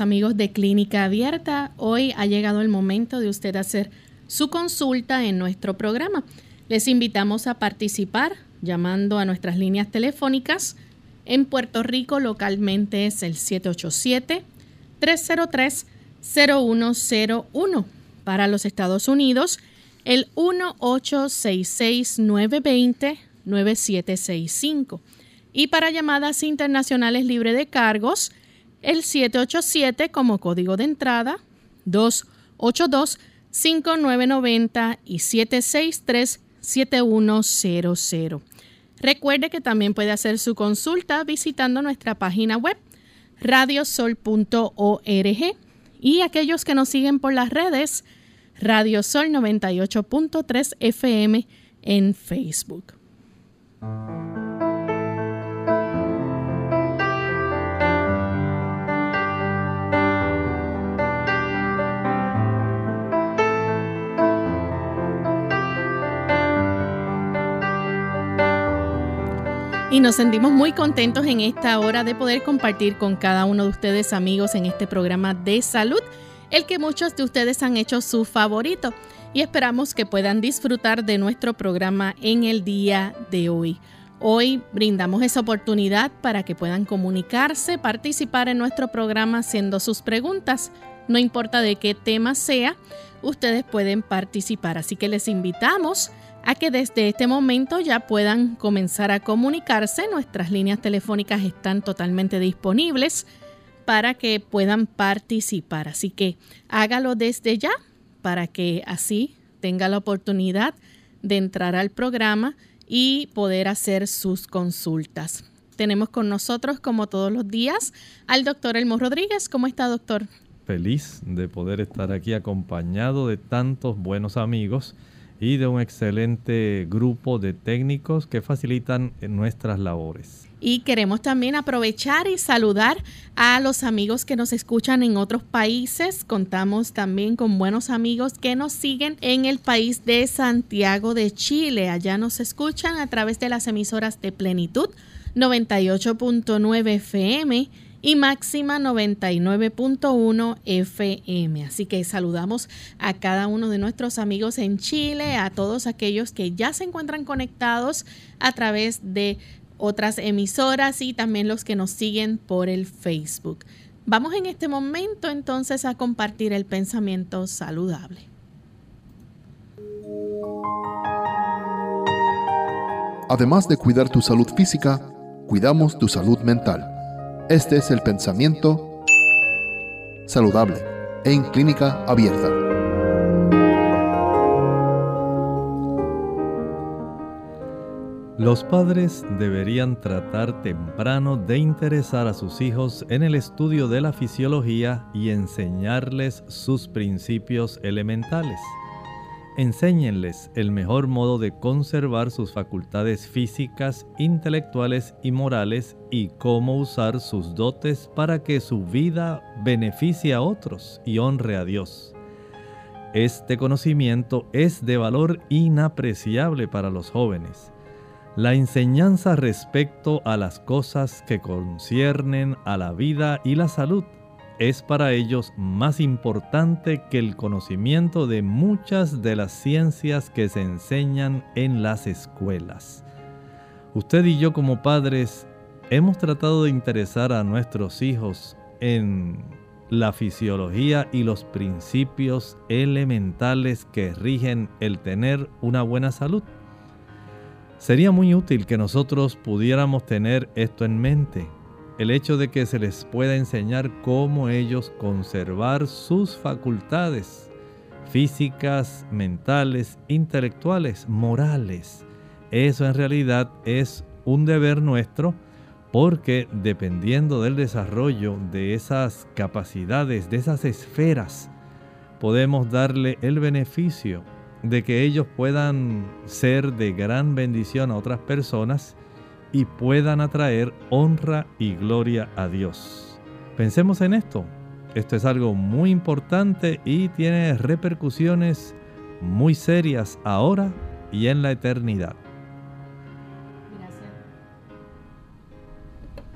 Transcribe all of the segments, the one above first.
Amigos de Clínica Abierta. Hoy ha llegado el momento de usted hacer su consulta en nuestro programa. Les invitamos a participar llamando a nuestras líneas telefónicas. En Puerto Rico localmente es el 787-303-0101. Para los Estados Unidos, el 1866-920-9765. Y para llamadas internacionales libre de cargos, el 787 como código de entrada, 282-5990 y 763-7100. Recuerde que también puede hacer su consulta visitando nuestra página web radiosol.org y aquellos que nos siguen por las redes Radiosol 98.3 FM en Facebook. Y nos sentimos muy contentos en esta hora de poder compartir con cada uno de ustedes amigos en este programa de salud, el que muchos de ustedes han hecho su favorito. Y esperamos que puedan disfrutar de nuestro programa en el día de hoy. Hoy brindamos esa oportunidad para que puedan comunicarse, participar en nuestro programa haciendo sus preguntas. No importa de qué tema sea, ustedes pueden participar. Así que les invitamos a que desde este momento ya puedan comenzar a comunicarse. Nuestras líneas telefónicas están totalmente disponibles para que puedan participar. Así que hágalo desde ya para que así tenga la oportunidad de entrar al programa y poder hacer sus consultas. Tenemos con nosotros, como todos los días, al doctor Elmo Rodríguez. ¿Cómo está, doctor? Feliz de poder estar aquí acompañado de tantos buenos amigos y de un excelente grupo de técnicos que facilitan nuestras labores. Y queremos también aprovechar y saludar a los amigos que nos escuchan en otros países. Contamos también con buenos amigos que nos siguen en el país de Santiago de Chile. Allá nos escuchan a través de las emisoras de Plenitud 98.9 FM y máxima 99.1 FM. Así que saludamos a cada uno de nuestros amigos en Chile, a todos aquellos que ya se encuentran conectados a través de otras emisoras y también los que nos siguen por el Facebook. Vamos en este momento entonces a compartir el pensamiento saludable. Además de cuidar tu salud física, cuidamos tu salud mental. Este es el pensamiento saludable en clínica abierta. Los padres deberían tratar temprano de interesar a sus hijos en el estudio de la fisiología y enseñarles sus principios elementales. Enséñenles el mejor modo de conservar sus facultades físicas, intelectuales y morales y cómo usar sus dotes para que su vida beneficie a otros y honre a Dios. Este conocimiento es de valor inapreciable para los jóvenes. La enseñanza respecto a las cosas que conciernen a la vida y la salud es para ellos más importante que el conocimiento de muchas de las ciencias que se enseñan en las escuelas. Usted y yo como padres hemos tratado de interesar a nuestros hijos en la fisiología y los principios elementales que rigen el tener una buena salud. Sería muy útil que nosotros pudiéramos tener esto en mente el hecho de que se les pueda enseñar cómo ellos conservar sus facultades físicas, mentales, intelectuales, morales. Eso en realidad es un deber nuestro porque dependiendo del desarrollo de esas capacidades, de esas esferas, podemos darle el beneficio de que ellos puedan ser de gran bendición a otras personas y puedan atraer honra y gloria a Dios. Pensemos en esto. Esto es algo muy importante y tiene repercusiones muy serias ahora y en la eternidad.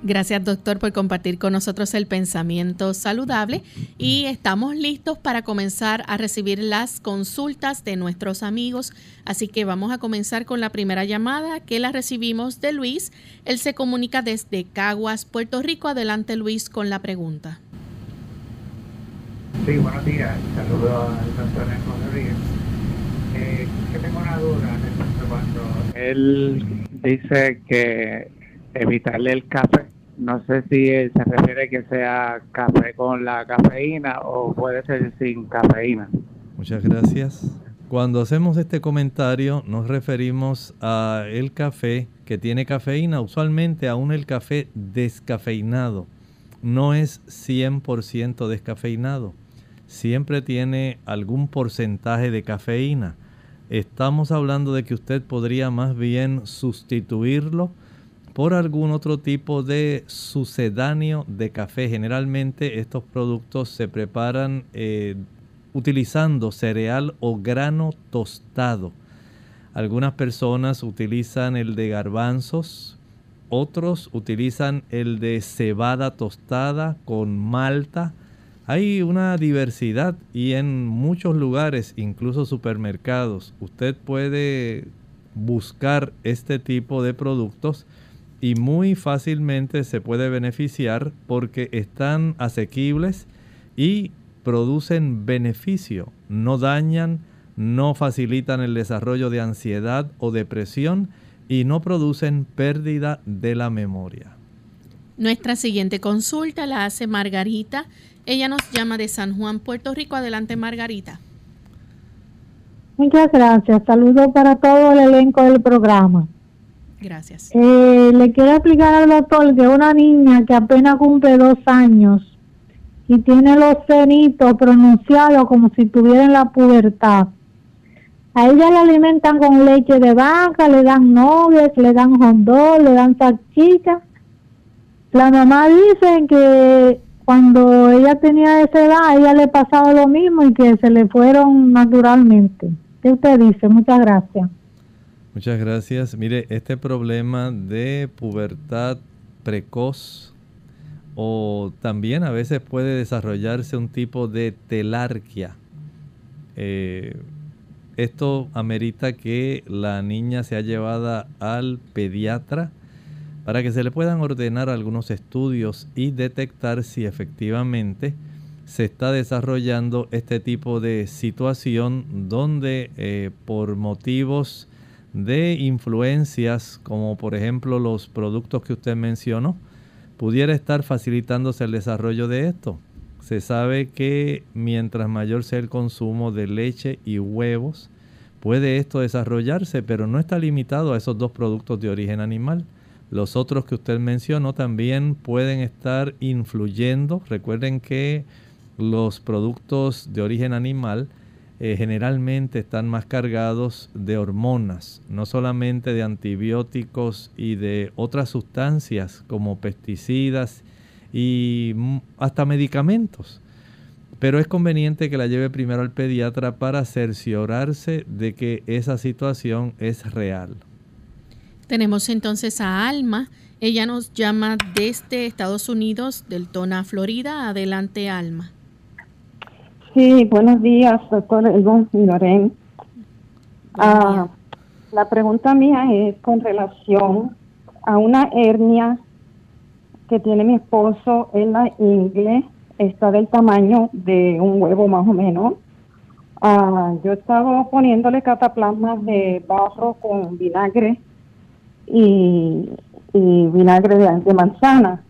Gracias doctor por compartir con nosotros el pensamiento saludable y estamos listos para comenzar a recibir las consultas de nuestros amigos. Así que vamos a comenzar con la primera llamada que la recibimos de Luis. Él se comunica desde Caguas, Puerto Rico. Adelante Luis con la pregunta. Sí, buenos días. Saludos al doctor. Eh, tengo una duda cuando él dice que evitarle el café. No sé si se refiere que sea café con la cafeína o puede ser sin cafeína. Muchas gracias. Cuando hacemos este comentario nos referimos a el café que tiene cafeína, usualmente aún el café descafeinado. No es 100% descafeinado. Siempre tiene algún porcentaje de cafeína. Estamos hablando de que usted podría más bien sustituirlo por algún otro tipo de sucedáneo de café. Generalmente estos productos se preparan eh, utilizando cereal o grano tostado. Algunas personas utilizan el de garbanzos, otros utilizan el de cebada tostada con malta. Hay una diversidad y en muchos lugares, incluso supermercados, usted puede buscar este tipo de productos y muy fácilmente se puede beneficiar porque están asequibles y producen beneficio, no dañan, no facilitan el desarrollo de ansiedad o depresión y no producen pérdida de la memoria. Nuestra siguiente consulta la hace Margarita. Ella nos llama de San Juan, Puerto Rico. Adelante, Margarita. Muchas gracias. Saludos para todo el elenco del programa. Gracias. Eh, le quiero explicar al doctor que una niña que apenas cumple dos años y tiene los cenitos pronunciados como si tuviera en la pubertad. A ella la alimentan con leche de vaca, le dan novias, le dan hondol, le dan salchicha. La mamá dice que cuando ella tenía esa edad, a ella le pasaba lo mismo y que se le fueron naturalmente. ¿Qué usted dice? Muchas gracias. Muchas gracias. Mire, este problema de pubertad precoz o también a veces puede desarrollarse un tipo de telarquia. Eh, esto amerita que la niña sea llevada al pediatra para que se le puedan ordenar algunos estudios y detectar si efectivamente se está desarrollando este tipo de situación donde eh, por motivos de influencias como por ejemplo los productos que usted mencionó, pudiera estar facilitándose el desarrollo de esto. Se sabe que mientras mayor sea el consumo de leche y huevos, puede esto desarrollarse, pero no está limitado a esos dos productos de origen animal. Los otros que usted mencionó también pueden estar influyendo. Recuerden que los productos de origen animal eh, generalmente están más cargados de hormonas, no solamente de antibióticos y de otras sustancias como pesticidas y hasta medicamentos. Pero es conveniente que la lleve primero al pediatra para cerciorarse de que esa situación es real. Tenemos entonces a Alma. Ella nos llama desde Estados Unidos, del Tona, Florida. Adelante, Alma. Sí, buenos días, doctor Elvon y Loren. Ah, la pregunta mía es con relación a una hernia que tiene mi esposo en la ingle, está del tamaño de un huevo más o menos. Ah, yo estaba poniéndole cataplasmas de barro con vinagre y, vinagre de, manzana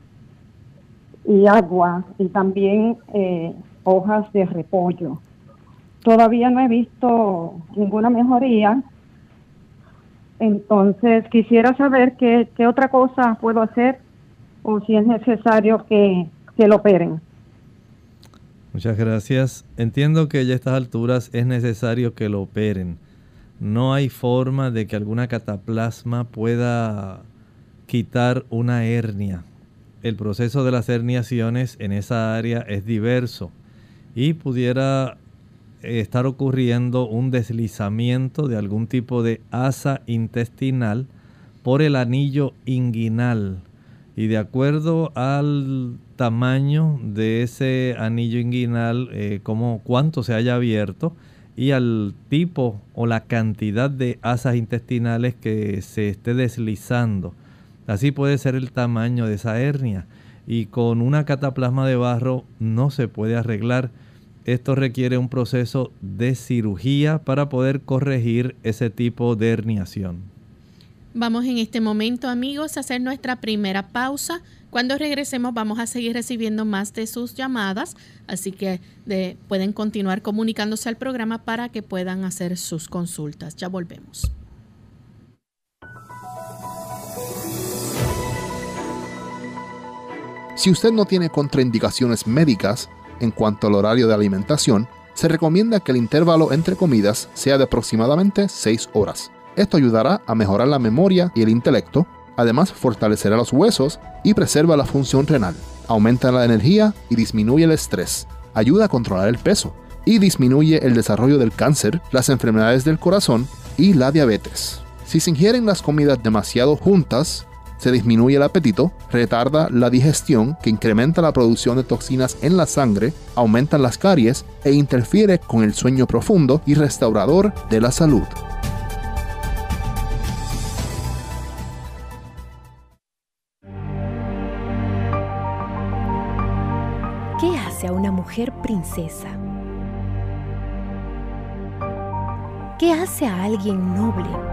y agua y también eh, hojas de repollo. Todavía no he visto ninguna mejoría, entonces quisiera saber qué, qué otra cosa puedo hacer o si es necesario que, que lo operen. Muchas gracias. Entiendo que ya a estas alturas es necesario que lo operen. No hay forma de que alguna cataplasma pueda quitar una hernia. El proceso de las herniaciones en esa área es diverso y pudiera eh, estar ocurriendo un deslizamiento de algún tipo de asa intestinal por el anillo inguinal. Y de acuerdo al tamaño de ese anillo inguinal, eh, como cuánto se haya abierto, y al tipo o la cantidad de asas intestinales que se esté deslizando. Así puede ser el tamaño de esa hernia. Y con una cataplasma de barro no se puede arreglar esto requiere un proceso de cirugía para poder corregir ese tipo de herniación. Vamos en este momento, amigos, a hacer nuestra primera pausa. Cuando regresemos vamos a seguir recibiendo más de sus llamadas, así que pueden continuar comunicándose al programa para que puedan hacer sus consultas. Ya volvemos. Si usted no tiene contraindicaciones médicas, en cuanto al horario de alimentación, se recomienda que el intervalo entre comidas sea de aproximadamente 6 horas. Esto ayudará a mejorar la memoria y el intelecto, además fortalecerá los huesos y preserva la función renal, aumenta la energía y disminuye el estrés, ayuda a controlar el peso y disminuye el desarrollo del cáncer, las enfermedades del corazón y la diabetes. Si se ingieren las comidas demasiado juntas, se disminuye el apetito, retarda la digestión que incrementa la producción de toxinas en la sangre, aumenta las caries e interfiere con el sueño profundo y restaurador de la salud. ¿Qué hace a una mujer princesa? ¿Qué hace a alguien noble?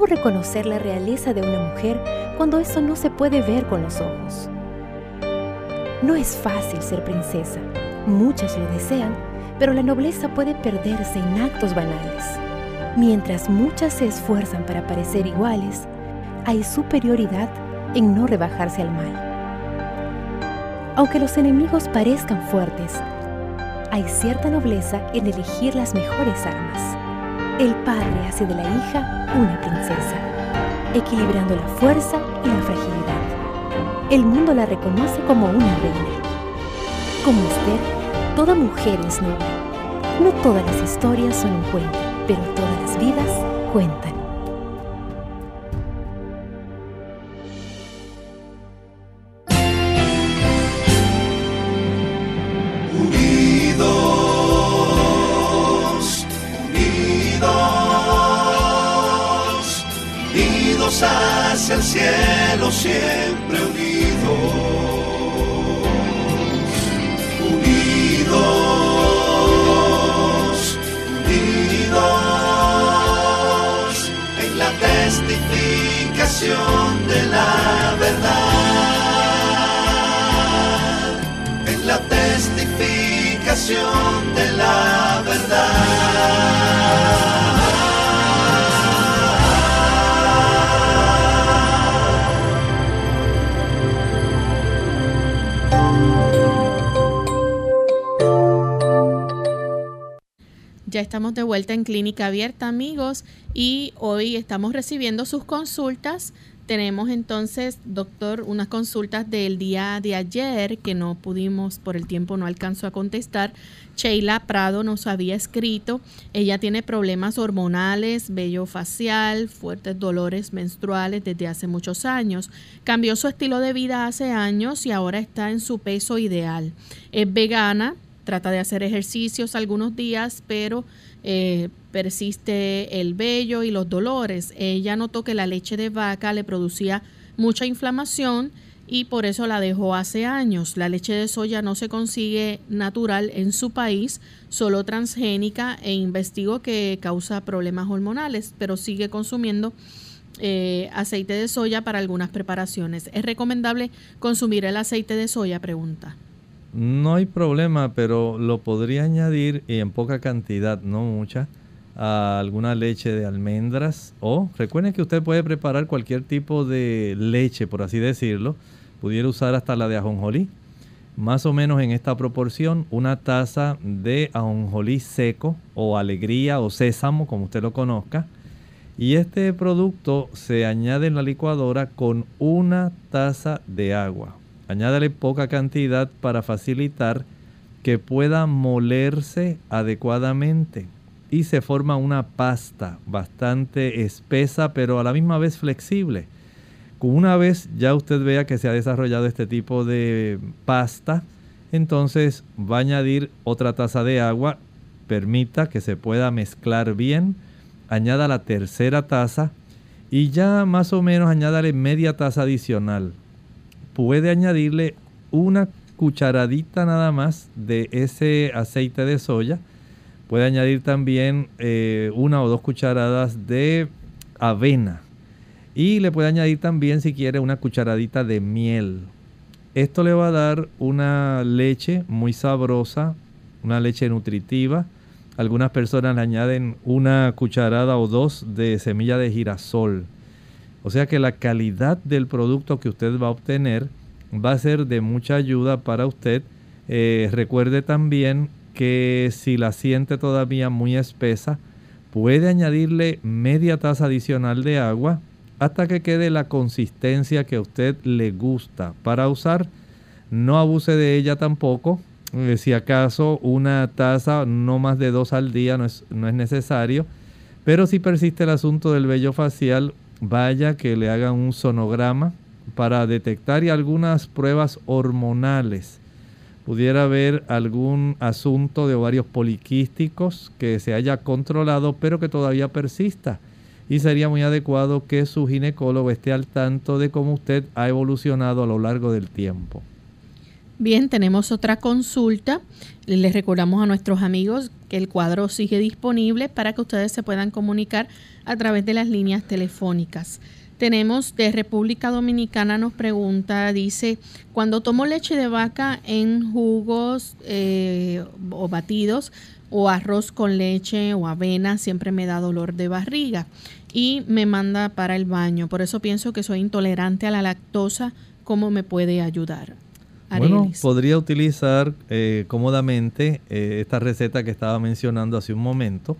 ¿Cómo reconocer la realeza de una mujer cuando eso no se puede ver con los ojos? No es fácil ser princesa. Muchas lo desean, pero la nobleza puede perderse en actos banales. Mientras muchas se esfuerzan para parecer iguales, hay superioridad en no rebajarse al mal. Aunque los enemigos parezcan fuertes, hay cierta nobleza en elegir las mejores armas. El padre hace de la hija una princesa, equilibrando la fuerza y la fragilidad. El mundo la reconoce como una reina. Como Esther, toda mujer es noble. No todas las historias son un cuento, pero todas las vidas cuentan. Estamos de vuelta en Clínica Abierta, amigos, y hoy estamos recibiendo sus consultas. Tenemos entonces, doctor, unas consultas del día de ayer que no pudimos, por el tiempo no alcanzó a contestar. Sheila Prado nos había escrito, ella tiene problemas hormonales, vello facial, fuertes dolores menstruales desde hace muchos años. Cambió su estilo de vida hace años y ahora está en su peso ideal. Es vegana, trata de hacer ejercicios algunos días, pero eh, persiste el vello y los dolores. Ella notó que la leche de vaca le producía mucha inflamación y por eso la dejó hace años. La leche de soya no se consigue natural en su país, solo transgénica e investigó que causa problemas hormonales, pero sigue consumiendo eh, aceite de soya para algunas preparaciones. ¿Es recomendable consumir el aceite de soya? Pregunta. No hay problema, pero lo podría añadir y en poca cantidad, no mucha, a alguna leche de almendras o recuerden que usted puede preparar cualquier tipo de leche, por así decirlo. Pudiera usar hasta la de ajonjolí. Más o menos en esta proporción, una taza de ajonjolí seco o alegría o sésamo, como usted lo conozca. Y este producto se añade en la licuadora con una taza de agua Añádale poca cantidad para facilitar que pueda molerse adecuadamente. Y se forma una pasta bastante espesa pero a la misma vez flexible. Una vez ya usted vea que se ha desarrollado este tipo de pasta, entonces va a añadir otra taza de agua, permita que se pueda mezclar bien, añada la tercera taza y ya más o menos añádale media taza adicional puede añadirle una cucharadita nada más de ese aceite de soya. Puede añadir también eh, una o dos cucharadas de avena. Y le puede añadir también, si quiere, una cucharadita de miel. Esto le va a dar una leche muy sabrosa, una leche nutritiva. Algunas personas le añaden una cucharada o dos de semilla de girasol. O sea que la calidad del producto que usted va a obtener va a ser de mucha ayuda para usted. Eh, recuerde también que si la siente todavía muy espesa, puede añadirle media taza adicional de agua hasta que quede la consistencia que a usted le gusta para usar. No abuse de ella tampoco. Eh, si acaso una taza, no más de dos al día, no es, no es necesario. Pero si persiste el asunto del vello facial, vaya que le hagan un sonograma para detectar y algunas pruebas hormonales. Pudiera haber algún asunto de ovarios poliquísticos que se haya controlado pero que todavía persista. Y sería muy adecuado que su ginecólogo esté al tanto de cómo usted ha evolucionado a lo largo del tiempo. Bien, tenemos otra consulta. Les recordamos a nuestros amigos que el cuadro sigue disponible para que ustedes se puedan comunicar a través de las líneas telefónicas. Tenemos de República Dominicana, nos pregunta, dice, cuando tomo leche de vaca en jugos eh, o batidos o arroz con leche o avena, siempre me da dolor de barriga y me manda para el baño. Por eso pienso que soy intolerante a la lactosa. ¿Cómo me puede ayudar? Bueno, podría utilizar eh, cómodamente eh, esta receta que estaba mencionando hace un momento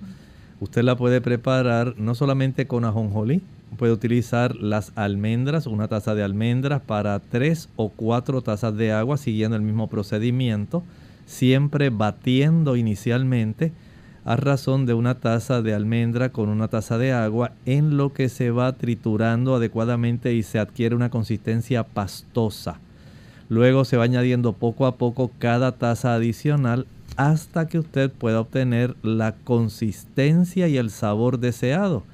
Usted la puede preparar no solamente con ajonjolí, puede utilizar las almendras, una taza de almendras para tres o cuatro tazas de agua siguiendo el mismo procedimiento, siempre batiendo inicialmente a razón de una taza de almendra con una taza de agua en lo que se va triturando adecuadamente y se adquiere una consistencia pastosa. Luego se va añadiendo poco a poco cada taza adicional hasta que usted pueda obtener la consistencia y el sabor deseado.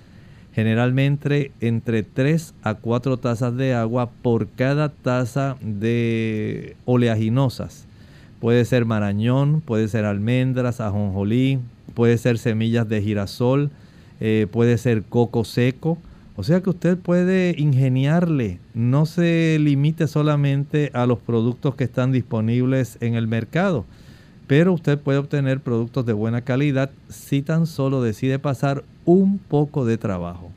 Generalmente entre 3 a 4 tazas de agua por cada taza de oleaginosas. Puede ser marañón, puede ser almendras, ajonjolí, puede ser semillas de girasol, eh, puede ser coco seco. O sea que usted puede ingeniarle, no se limite solamente a los productos que están disponibles en el mercado pero usted puede obtener productos de buena calidad si tan solo decide pasar un poco de trabajo.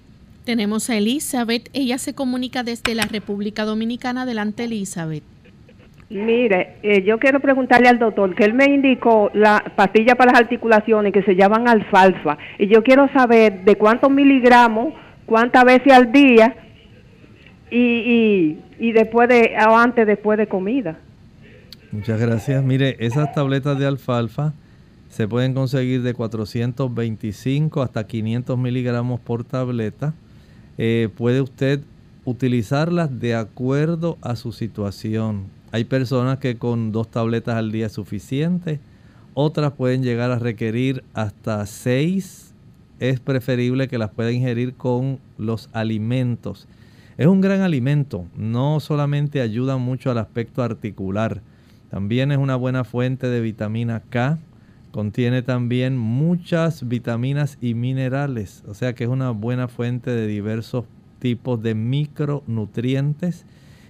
Tenemos a Elizabeth, ella se comunica desde la República Dominicana. Adelante, Elizabeth. Mire, eh, yo quiero preguntarle al doctor que él me indicó la pastilla para las articulaciones que se llaman alfalfa y yo quiero saber de cuántos miligramos, cuántas veces al día y, y, después de o antes después de comida. Muchas gracias. Mire, esas tabletas de alfalfa se pueden conseguir de 425 hasta 500 miligramos por tableta. Eh, puede usted utilizarlas de acuerdo a su situación. Hay personas que con dos tabletas al día es suficiente, otras pueden llegar a requerir hasta seis. Es preferible que las pueda ingerir con los alimentos. Es un gran alimento, no solamente ayuda mucho al aspecto articular, también es una buena fuente de vitamina K, contiene también muchas vitaminas y minerales, o sea que es una buena fuente de diversos tipos de micronutrientes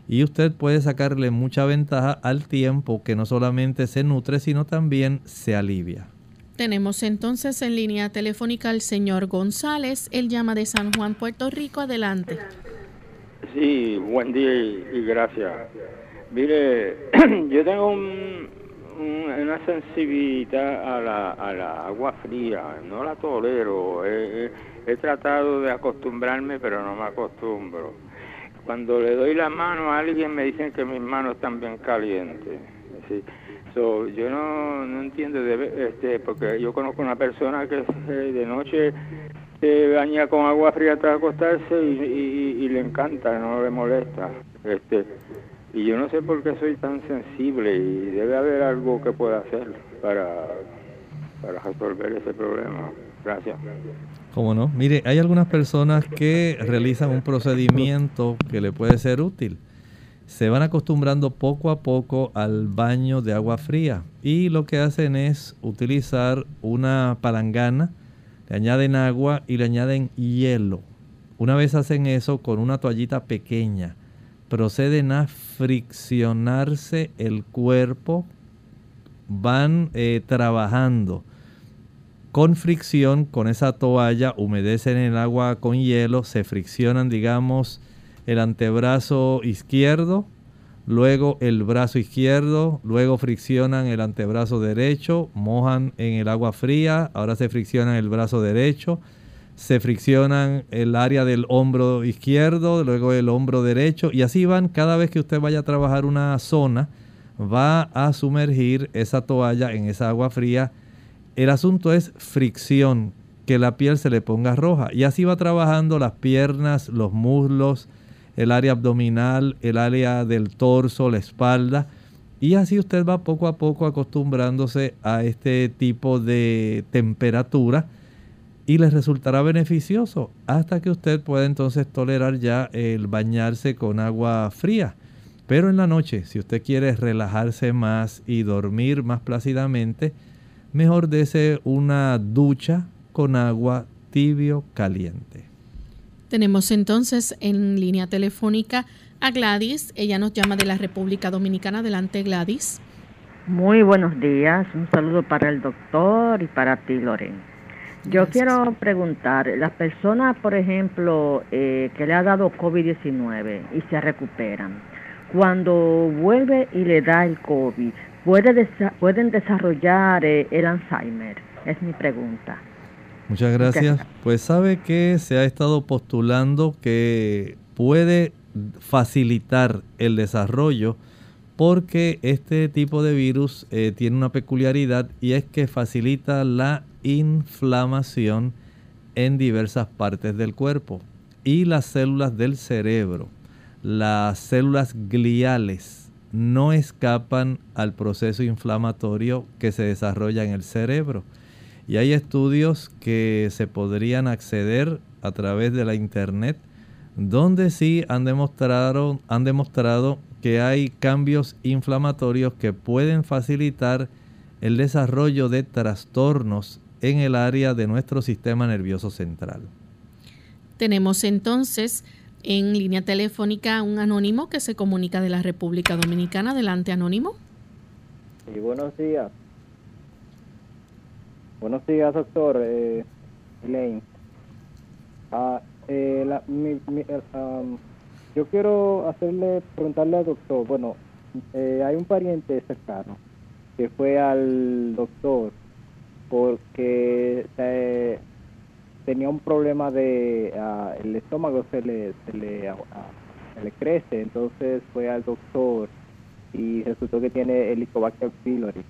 y usted puede sacarle mucha ventaja al tiempo que no solamente se nutre, sino también se alivia. Tenemos entonces en línea telefónica al señor González. Él llama de San Juan, Puerto Rico. Adelante. Sí, buen día y, gracias. Mire, yo tengo una sensibilidad a la, agua fría, no la tolero. he tratado de acostumbrarme, pero no me acostumbro cuando le doy la mano a alguien me dicen que mis manos están bien calientes. Yo no, no entiendo, este, porque yo conozco una persona que eh, de noche se baña con agua fría hasta acostarse y, le encanta, no le molesta. Este, y yo no sé por qué soy tan sensible y debe haber algo que pueda hacer para, para resolver ese problema. Gracias. ¿Cómo no? Mire, hay algunas personas que realizan un procedimiento que le puede ser útil. Se van acostumbrando poco a poco al baño de agua fría y lo que hacen es utilizar una palangana, le añaden agua y le añaden hielo. Una vez hacen eso con una toallita pequeña, proceden a friccionarse el cuerpo, van eh, trabajando con fricción, con esa toalla, humedecen el agua con hielo, se friccionan, digamos, el antebrazo izquierdo, luego el brazo izquierdo, luego friccionan el antebrazo derecho, mojan en el agua fría, ahora se friccionan el brazo derecho, se friccionan el área del hombro izquierdo, luego el hombro derecho, y así van cada vez que usted vaya a trabajar una zona, va a sumergir esa toalla en esa agua fría el asunto es fricción, que la piel se le ponga roja. Y así va trabajando las piernas, los muslos, el área abdominal, el área del torso, la espalda. Y así usted va poco a poco acostumbrándose a este tipo de temperatura y le resultará beneficioso hasta que usted pueda entonces tolerar ya el bañarse con agua fría. Pero en la noche, si usted quiere relajarse más y dormir más plácidamente, mejor dese una ducha con agua tibio caliente. Tenemos entonces en línea telefónica a Gladys. Ella nos llama de la República Dominicana. Adelante, Gladys. Muy buenos días. Un saludo para el doctor y para ti, Loren. Yo quiero preguntar, las personas, por ejemplo, eh, que le ha dado COVID-19 y se recuperan, cuando vuelve y le da el COVID, pueden desarrollar eh, el Alzheimer? Es mi pregunta. Muchas gracias. Pues sabe que se ha estado postulando que puede facilitar el desarrollo porque este tipo de virus eh, tiene una peculiaridad y es que facilita la inflamación en diversas partes del cuerpo y las células del cerebro, las células gliales no escapan al proceso inflamatorio que se desarrolla en el cerebro. Y hay estudios que se podrían acceder a través de la internet donde sí han demostrado, han demostrado que hay cambios inflamatorios que pueden facilitar el desarrollo de trastornos en el área de nuestro sistema nervioso central. Tenemos entonces en línea telefónica un anónimo que se comunica de la República Dominicana. Adelante, anónimo. Sí, buenos días. Buenos días, doctor eh, Elaine. Ah, eh, la, mi, mi, eh, yo quiero hacerle, preguntarle al doctor, bueno, eh, hay un pariente cercano que fue al doctor porque eh, tenía un problema de ah, el estómago se le se le, ah, se le crece entonces fue al doctor y resultó que tiene Helicobacter pylori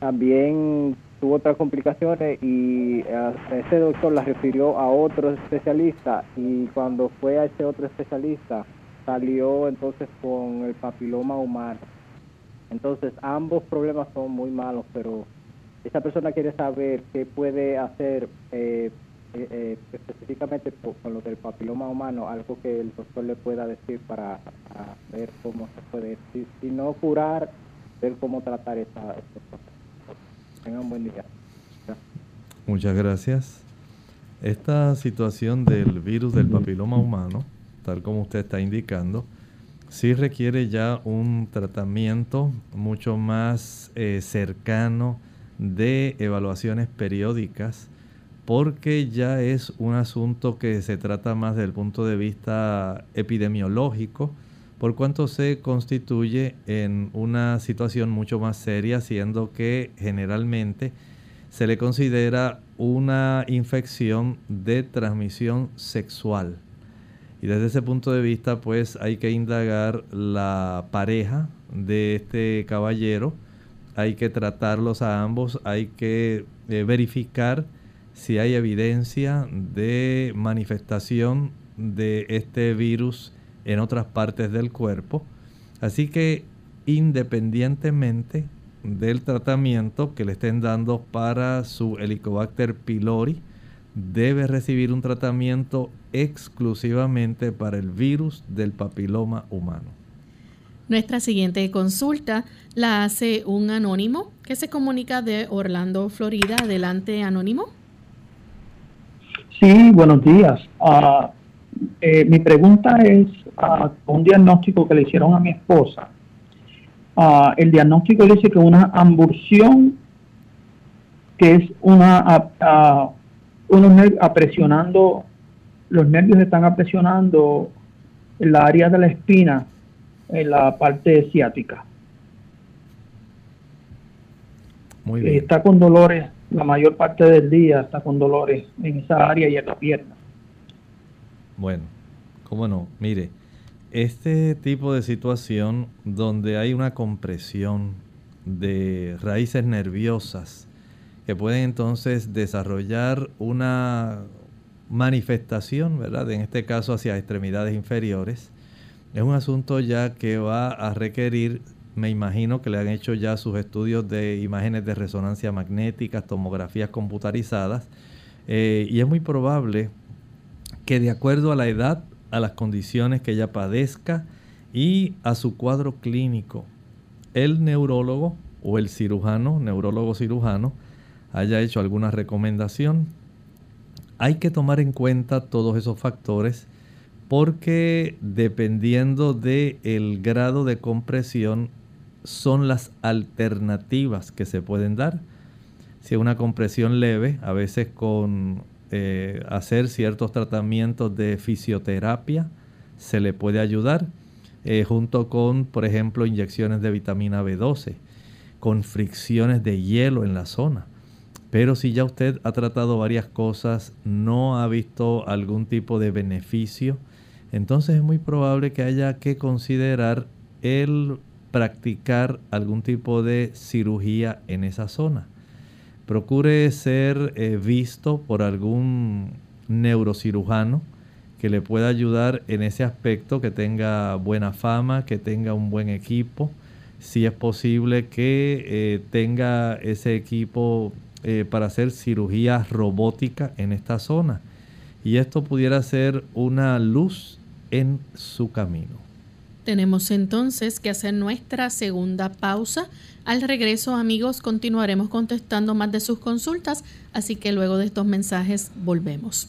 también tuvo otras complicaciones y ah, ese doctor la refirió a otro especialista y cuando fue a ese otro especialista salió entonces con el papiloma humano. Entonces ambos problemas son muy malos, pero esa persona quiere saber qué puede hacer eh, eh, eh, específicamente con lo del papiloma humano, algo que el doctor le pueda decir para ver cómo se puede, si, no curar, ver cómo tratar esa Tengan un buen día. Muchas gracias. Esta situación del virus del papiloma humano, tal como usted está indicando, sí requiere ya un tratamiento mucho más eh, cercano de evaluaciones periódicas, porque ya es un asunto que se trata más desde el punto de vista epidemiológico, por cuanto se constituye en una situación mucho más seria, siendo que generalmente se le considera una infección de transmisión sexual. Y desde ese punto de vista, pues hay que indagar la pareja de este caballero, hay que tratarlos a ambos, hay que eh, verificar si hay evidencia de manifestación de este virus en otras partes del cuerpo. Así que independientemente del tratamiento que le estén dando para su Helicobacter pylori, debe recibir un tratamiento exclusivamente para el virus del papiloma humano. Nuestra siguiente consulta la hace un anónimo que se comunica de Orlando, Florida. Adelante, anónimo. Sí, buenos días. Ah, eh, mi pregunta es uh, un diagnóstico que le hicieron a mi esposa. Uh, el diagnóstico dice que una ambursión, que es una, unos apresionando, los nervios están apresionando en la área de la espina, en la parte ciática. Muy bien. Está con dolores, la mayor parte del día está con dolores en esa área y en la pierna. Bueno, cómo no, mire, este tipo de situación donde hay una compresión de raíces nerviosas que pueden entonces desarrollar una manifestación, ¿verdad? En este caso hacia extremidades inferiores, es un asunto ya que va a requerir, me imagino que le han hecho ya sus estudios de imágenes de resonancia magnética, tomografías computarizadas, eh, y es muy probable que de acuerdo a la edad, a las condiciones que ella padezca y a su cuadro clínico, el neurólogo o el cirujano, neurólogo cirujano, haya hecho alguna recomendación. Hay que tomar en cuenta todos esos factores porque dependiendo del el grado de compresión son las alternativas que se pueden dar. Si es una compresión leve, a veces con eh, hacer ciertos tratamientos de fisioterapia, se le puede ayudar, eh, junto con, por ejemplo, inyecciones de vitamina B12, con fricciones de hielo en la zona. Pero si ya usted ha tratado varias cosas, no ha visto algún tipo de beneficio, entonces es muy probable que haya que considerar el practicar algún tipo de cirugía en esa zona procure ser eh, visto por algún neurocirujano que le pueda ayudar en ese aspecto, que tenga buena fama, que tenga un buen equipo. Si es posible que eh, tenga ese equipo eh, para hacer cirugía robótica en esta zona. Y esto pudiera ser una luz en su camino. Tenemos entonces que hacer nuestra segunda pausa. Al regreso, amigos, continuaremos contestando más de sus consultas, así que luego de estos mensajes volvemos.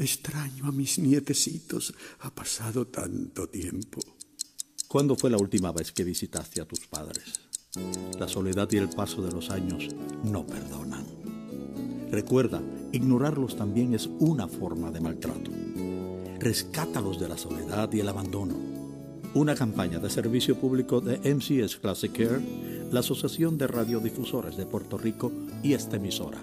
Extraño a mis nietecitos. Ha pasado tanto tiempo. ¿Cuándo fue la última vez que visitaste a tus padres? La soledad y el paso de los años no perdonan. Recuerda, ignorarlos también es una forma de maltrato. Rescátalos de la soledad y el abandono. Una campaña de servicio público de MCS Classic Care, la Asociación de Radiodifusores de Puerto Rico y esta emisora.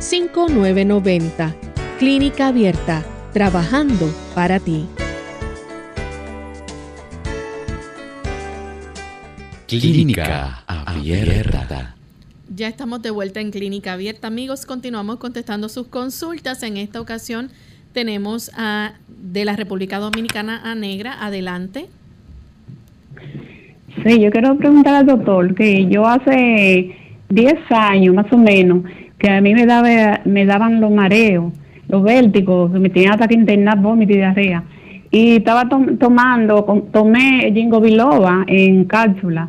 787-282-5990. Clínica Abierta, trabajando para ti. Clínica Abierta. Ya estamos de vuelta en Clínica Abierta, amigos. Continuamos contestando sus consultas. En esta ocasión tenemos a de la República Dominicana a Negra. Adelante. Sí, yo quiero preguntar al doctor que yo hace 10 años más o menos que a mí me, daba, me daban los mareos los vértigos, me tenía ataque internar, vómito y diarrea. Y estaba tomando, tomé jingo biloba en cápsula,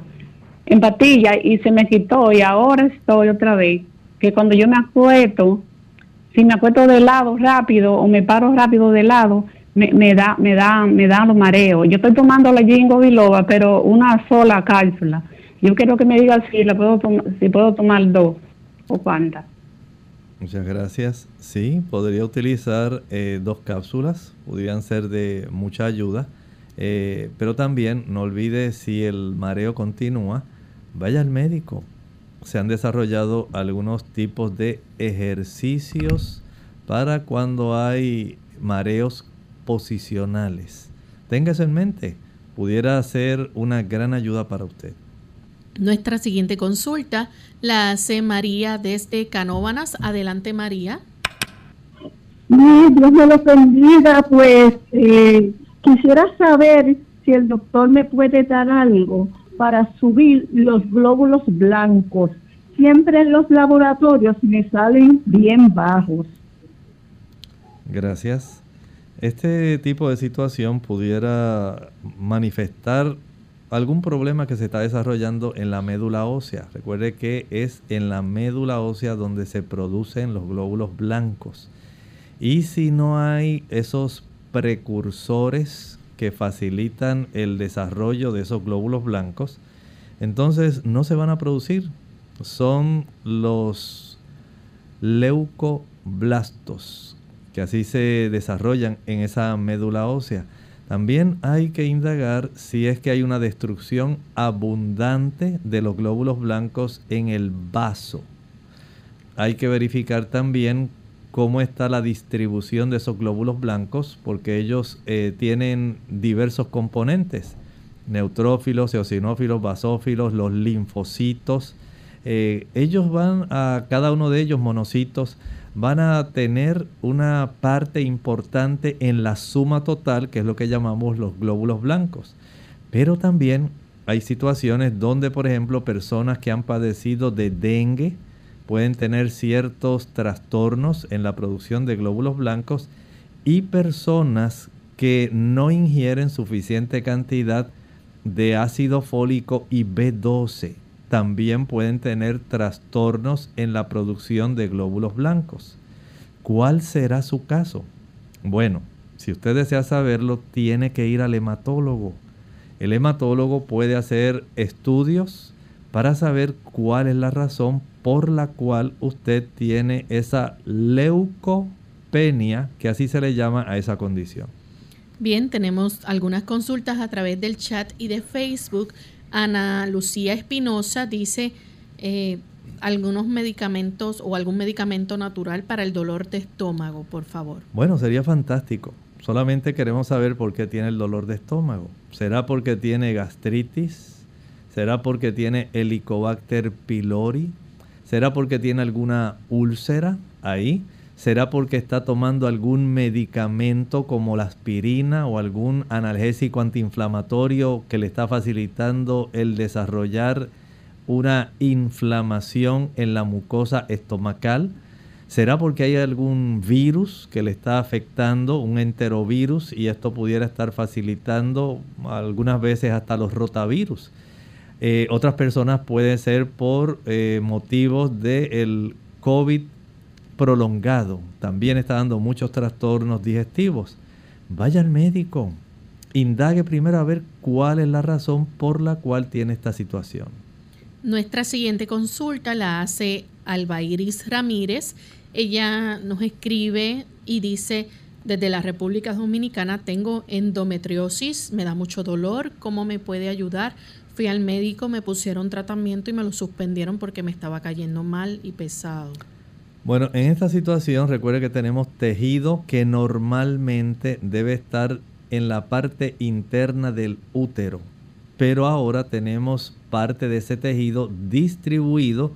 en patilla, y se me quitó. Y ahora estoy otra vez, que cuando yo me acuesto, si me acuesto de lado rápido o me paro rápido de lado, me, da, me da, me dan los mareos. Yo estoy tomando la jingo biloba, pero una sola cápsula. Yo quiero que me diga si la puedo si puedo tomar dos o cuántas. Muchas gracias. Sí, podría utilizar eh, dos cápsulas, podrían ser de mucha ayuda, eh, pero también no olvide si el mareo continúa, vaya al médico. Se han desarrollado algunos tipos de ejercicios para cuando hay mareos posicionales. Téngase en mente, pudiera ser una gran ayuda para usted. Nuestra siguiente consulta la hace María desde Canóvanas. Adelante, María. Dios me lo bendiga. Pues eh, quisiera saber si el doctor me puede dar algo para subir los glóbulos blancos. Siempre en los laboratorios me salen bien bajos. Gracias. Este tipo de situación pudiera manifestar algún problema que se está desarrollando en la médula ósea. Recuerde que es en la médula ósea donde se producen los glóbulos blancos. Y si no hay esos precursores que facilitan el desarrollo de esos glóbulos blancos, entonces no se van a producir. Son los leucoblastos que así se desarrollan en esa médula ósea. También hay que indagar si es que hay una destrucción abundante de los glóbulos blancos en el vaso. Hay que verificar también cómo está la distribución de esos glóbulos blancos, porque ellos eh, tienen diversos componentes, neutrófilos, eosinófilos, basófilos, los linfocitos. Eh, ellos van a cada uno de ellos, monocitos, van a tener una parte importante en la suma total, que es lo que llamamos los glóbulos blancos. Pero también hay situaciones donde, por ejemplo, personas que han padecido de dengue pueden tener ciertos trastornos en la producción de glóbulos blancos y personas que no ingieren suficiente cantidad de ácido fólico y B12 también pueden tener trastornos en la producción de glóbulos blancos. ¿Cuál será su caso? Bueno, si usted desea saberlo, tiene que ir al hematólogo. El hematólogo puede hacer estudios para saber cuál es la razón por la cual usted tiene esa leucopenia, que así se le llama a esa condición. Bien, tenemos algunas consultas a través del chat y de Facebook. Ana Lucía Espinosa dice eh, algunos medicamentos o algún medicamento natural para el dolor de estómago, por favor. Bueno, sería fantástico. Solamente queremos saber por qué tiene el dolor de estómago. ¿Será porque tiene gastritis? ¿Será porque tiene Helicobacter pylori? ¿Será porque tiene alguna úlcera ahí? ¿Será porque está tomando algún medicamento como la aspirina o algún analgésico antiinflamatorio que le está facilitando el desarrollar una inflamación en la mucosa estomacal? ¿Será porque hay algún virus que le está afectando, un enterovirus, y esto pudiera estar facilitando algunas veces hasta los rotavirus? Eh, otras personas puede ser por eh, motivos del COVID prolongado. También está dando muchos trastornos digestivos. Vaya al médico. Indague primero a ver cuál es la razón por la cual tiene esta situación. Nuestra siguiente consulta la hace Alba Iris Ramírez. Ella nos escribe y dice, desde la República Dominicana tengo endometriosis, me da mucho dolor, ¿cómo me puede ayudar? Fui al médico, me pusieron tratamiento y me lo suspendieron porque me estaba cayendo mal y pesado. Bueno, en esta situación recuerde que tenemos tejido que normalmente debe estar en la parte interna del útero, pero ahora tenemos parte de ese tejido distribuido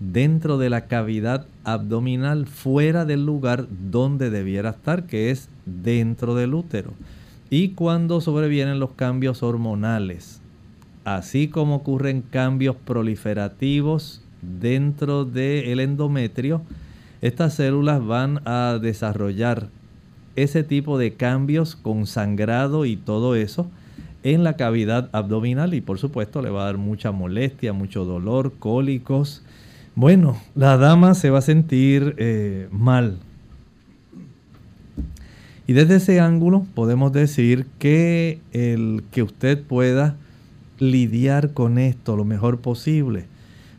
dentro de la cavidad abdominal fuera del lugar donde debiera estar, que es dentro del útero. Y cuando sobrevienen los cambios hormonales, así como ocurren cambios proliferativos dentro del endometrio, estas células van a desarrollar ese tipo de cambios con sangrado y todo eso en la cavidad abdominal y por supuesto le va a dar mucha molestia, mucho dolor, cólicos. Bueno, la dama se va a sentir eh, mal. Y desde ese ángulo podemos decir que el que usted pueda lidiar con esto lo mejor posible.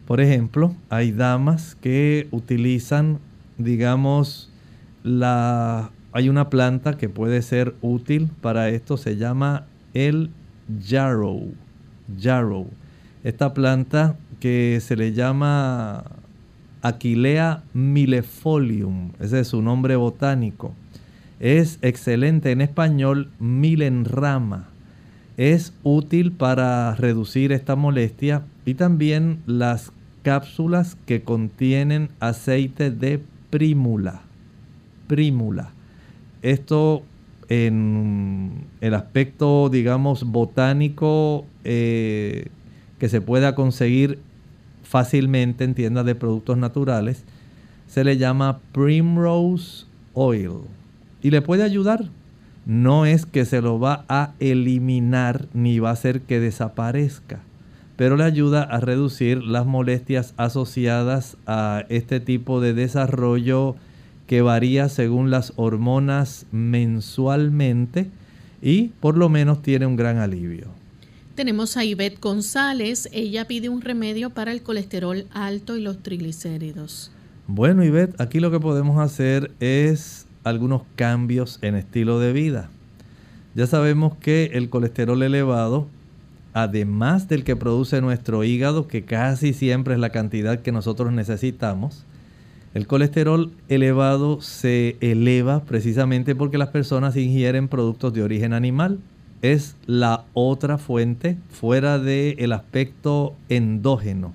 Por ejemplo, hay damas que utilizan digamos, la, hay una planta que puede ser útil para esto, se llama el yarrow. Yarrow. Esta planta que se le llama Aquilea millefolium, ese es su nombre botánico. Es excelente en español milenrama. Es útil para reducir esta molestia y también las cápsulas que contienen aceite de prímula. Prímula. Esto en el aspecto, digamos, botánico eh, que se pueda conseguir fácilmente en tiendas de productos naturales, se le llama Primrose Oil. Y le puede ayudar. No es que se lo va a eliminar ni va a hacer que desaparezca pero le ayuda a reducir las molestias asociadas a este tipo de desarrollo que varía según las hormonas mensualmente y por lo menos tiene un gran alivio. Tenemos a Ivette González, ella pide un remedio para el colesterol alto y los triglicéridos. Bueno, Ivette, aquí lo que podemos hacer es algunos cambios en estilo de vida. Ya sabemos que el colesterol elevado además del que produce nuestro hígado, que casi siempre es la cantidad que nosotros necesitamos, el colesterol elevado se eleva precisamente porque las personas ingieren productos de origen animal. Es la otra fuente fuera del aspecto endógeno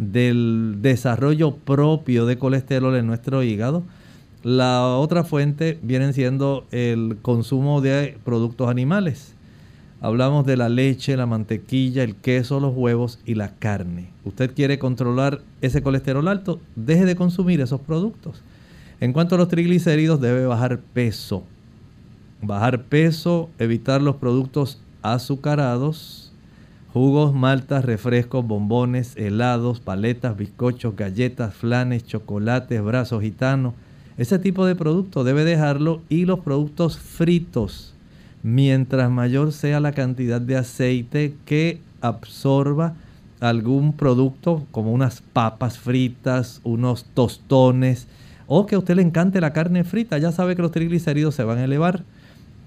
del desarrollo propio de colesterol en nuestro hígado. La otra fuente viene siendo el consumo de productos animales. Hablamos de la leche, la mantequilla, el queso, los huevos y la carne. Usted quiere controlar ese colesterol alto, deje de consumir esos productos. En cuanto a los triglicéridos, debe bajar peso. Bajar peso, evitar los productos azucarados, jugos, maltas, refrescos, bombones, helados, paletas, bizcochos, galletas, flanes, chocolates, brazos gitanos. Ese tipo de producto debe dejarlo y los productos fritos mientras mayor sea la cantidad de aceite que absorba algún producto como unas papas fritas, unos tostones o que a usted le encante la carne frita, ya sabe que los triglicéridos se van a elevar.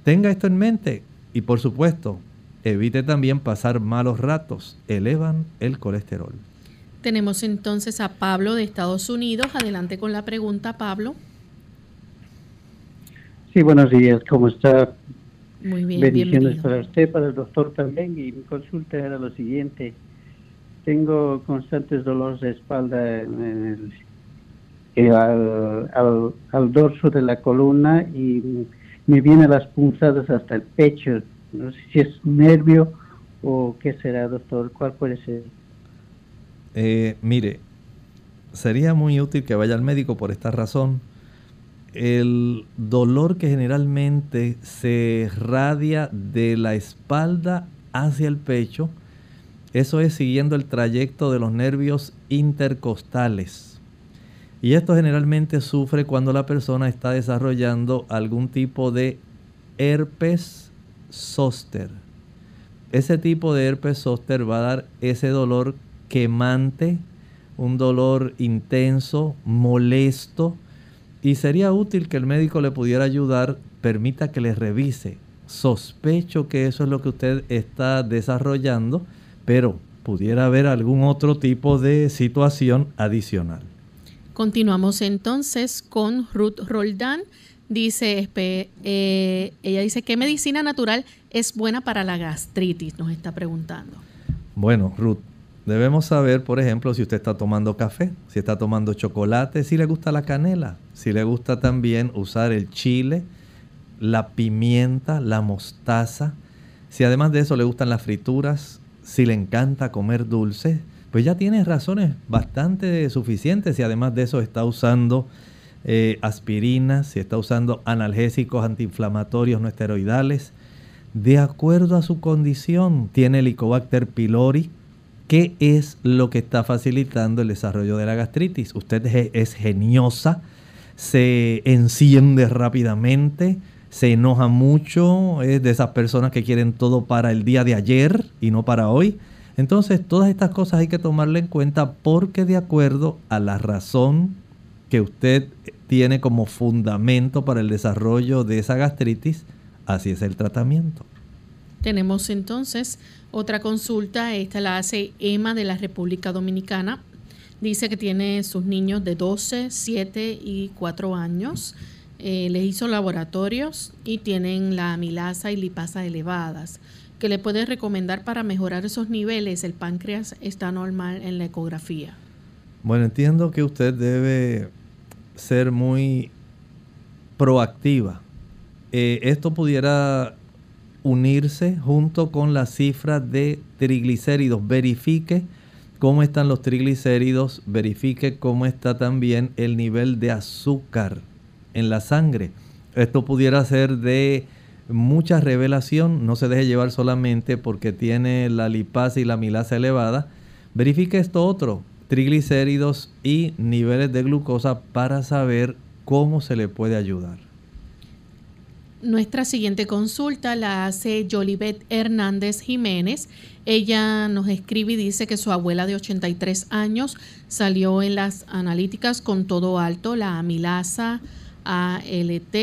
tenga esto en mente y por supuesto, evite también pasar malos ratos, elevan el colesterol. Tenemos entonces a Pablo de Estados Unidos. Adelante con la pregunta, Pablo. Sí, buenos días, ¿cómo está? Muy bien, Bendiciones para usted, para el doctor también. Y mi consulta era lo siguiente. Tengo constantes dolores de espalda en el, eh, al, al, dorso de la columna y me vienen las punzadas hasta el pecho. No sé si es nervio o qué será, doctor. ¿Cuál puede ser? Eh, mire, sería muy útil que vaya al médico por esta razón el dolor que generalmente se radia de la espalda hacia el pecho, eso es siguiendo el trayecto de los nervios intercostales. Y esto generalmente sufre cuando la persona está desarrollando algún tipo de herpes zóster. Ese tipo de herpes zóster va a dar ese dolor quemante, un dolor intenso, molesto, y sería útil que el médico le pudiera ayudar, permita que le revise. Sospecho que eso es lo que usted está desarrollando, pero pudiera haber algún otro tipo de situación adicional. Continuamos entonces con Ruth Roldán. Dice, eh, ella dice, ¿qué medicina natural es buena para la gastritis? Nos está preguntando. Bueno, Ruth, Debemos saber, por ejemplo, si usted está tomando café, si está tomando chocolate, si le gusta la canela, si le gusta también usar el chile, la pimienta, la mostaza, si además de eso le gustan las frituras, si le encanta comer dulce, pues ya tiene razones bastante suficientes si además de eso está usando eh, aspirinas, si está usando analgésicos antiinflamatorios no esteroidales. De acuerdo a su condición, tiene Helicobacter pylori, ¿Qué es lo que está facilitando el desarrollo de la gastritis? Usted es geniosa, se enciende rápidamente, se enoja mucho, es de esas personas que quieren todo para el día de ayer y no para hoy. Entonces, todas estas cosas hay que tomarle en cuenta porque de acuerdo a la razón que usted tiene como fundamento para el desarrollo de esa gastritis, así es el tratamiento. Tenemos entonces otra consulta, esta la hace Emma de la República Dominicana. Dice que tiene sus niños de 12, 7 y 4 años. Eh, les hizo laboratorios y tienen la amilasa y lipasa elevadas. ¿Qué le puede recomendar para mejorar esos niveles? El páncreas está normal en la ecografía. Bueno, entiendo que usted debe ser muy proactiva. Eh, esto pudiera unirse junto con la cifra de triglicéridos. Verifique cómo están los triglicéridos, verifique cómo está también el nivel de azúcar en la sangre. Esto pudiera ser de mucha revelación, no se deje llevar solamente porque tiene la lipasa y la milasa elevada. Verifique esto otro, triglicéridos y niveles de glucosa para saber cómo se le puede ayudar. Nuestra siguiente consulta la hace Jolibet Hernández Jiménez. Ella nos escribe y dice que su abuela de 83 años salió en las analíticas con todo alto, la amilasa, ALT,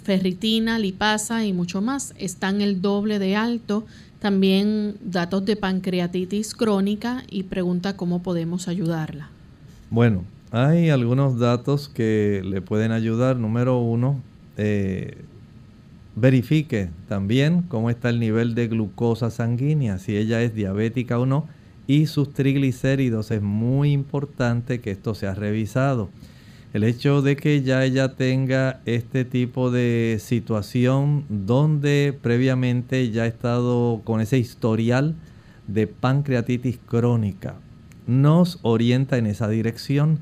ferritina, lipasa y mucho más. Están el doble de alto. También datos de pancreatitis crónica y pregunta cómo podemos ayudarla. Bueno, hay algunos datos que le pueden ayudar. Número uno, eh, verifique también cómo está el nivel de glucosa sanguínea, si ella es diabética o no, y sus triglicéridos. Es muy importante que esto sea revisado. El hecho de que ya ella tenga este tipo de situación donde previamente ya ha estado con ese historial de pancreatitis crónica nos orienta en esa dirección.